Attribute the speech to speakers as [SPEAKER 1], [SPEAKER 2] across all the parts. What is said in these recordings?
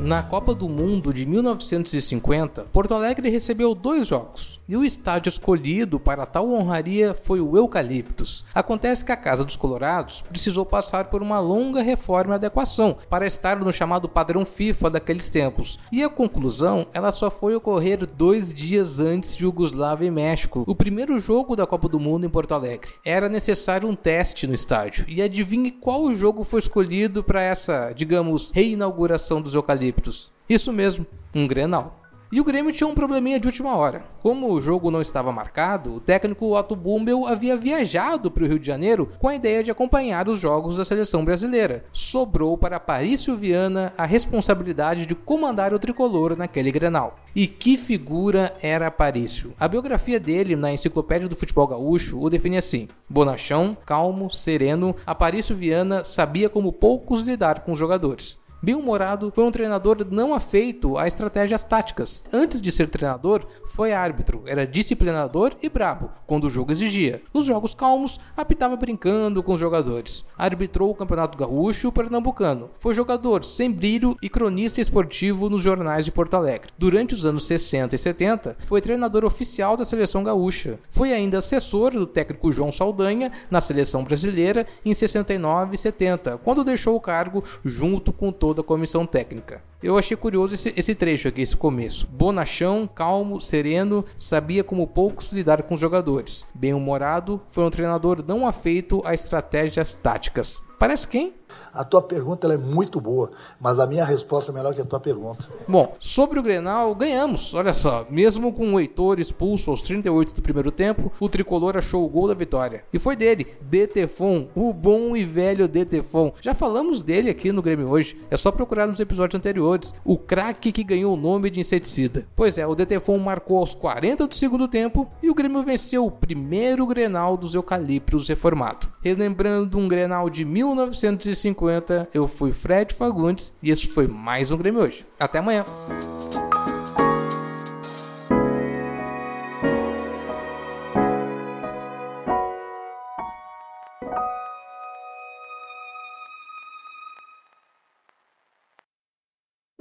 [SPEAKER 1] Na Copa do Mundo de 1950, Porto Alegre recebeu dois jogos, e o estádio escolhido para tal honraria foi o Eucaliptus. Acontece que a Casa dos Colorados precisou passar por uma longa reforma e adequação para estar no chamado padrão FIFA daqueles tempos, e a conclusão ela só foi ocorrer dois dias antes de Yugoslávia e México, o primeiro jogo da Copa do Mundo em Porto Alegre. Era necessário um teste no estádio, e adivinhe qual jogo foi escolhido para essa, digamos, reinauguração dos Eucaliptus. Isso mesmo, um Grenal. E o Grêmio tinha um probleminha de última hora. Como o jogo não estava marcado, o técnico Otto Bumbel havia viajado para o Rio de Janeiro com a ideia de acompanhar os jogos da seleção brasileira. Sobrou para Parício Viana a responsabilidade de comandar o tricolor naquele Grenal. E que figura era Parício? A biografia dele na Enciclopédia do Futebol Gaúcho o define assim: bonachão, calmo, sereno, Aparício Viana sabia como poucos lidar com os jogadores. Bill Morado foi um treinador não afeito a estratégias táticas. Antes de ser treinador, foi árbitro, era disciplinador e brabo, quando o jogo exigia. Nos jogos calmos, apitava brincando com os jogadores. Arbitrou o Campeonato Gaúcho e o Pernambucano. Foi jogador sem brilho e cronista esportivo nos jornais de Porto Alegre. Durante os anos 60 e 70, foi treinador oficial da seleção gaúcha. Foi ainda assessor do técnico João Saldanha na seleção brasileira em 69 e 70, quando deixou o cargo junto com todo toda a comissão técnica. Eu achei curioso esse, esse trecho aqui, esse começo. Bonachão, calmo, sereno, sabia como poucos lidar com os jogadores. Bem-humorado, foi um treinador não afeito a estratégias táticas. Parece quem?
[SPEAKER 2] A tua pergunta é muito boa, mas a minha resposta é melhor que a tua pergunta.
[SPEAKER 1] Bom, sobre o Grenal, ganhamos. Olha só, mesmo com o Heitor expulso aos 38 do primeiro tempo, o tricolor achou o gol da vitória. E foi dele, Detefon, o bom e velho Detefon. Já falamos dele aqui no Grêmio hoje, é só procurar nos episódios anteriores. O craque que ganhou o nome de inseticida. Pois é, o Detefon marcou aos 40 do segundo tempo e o Grêmio venceu o primeiro Grenal dos Eucaliptos reformado. Relembrando um Grenal de 1950 50. Eu fui Fred Fagundes e esse foi mais um Grêmio hoje. Até amanhã.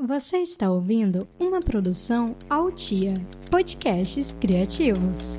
[SPEAKER 3] Você está ouvindo uma produção Altia Podcasts Criativos.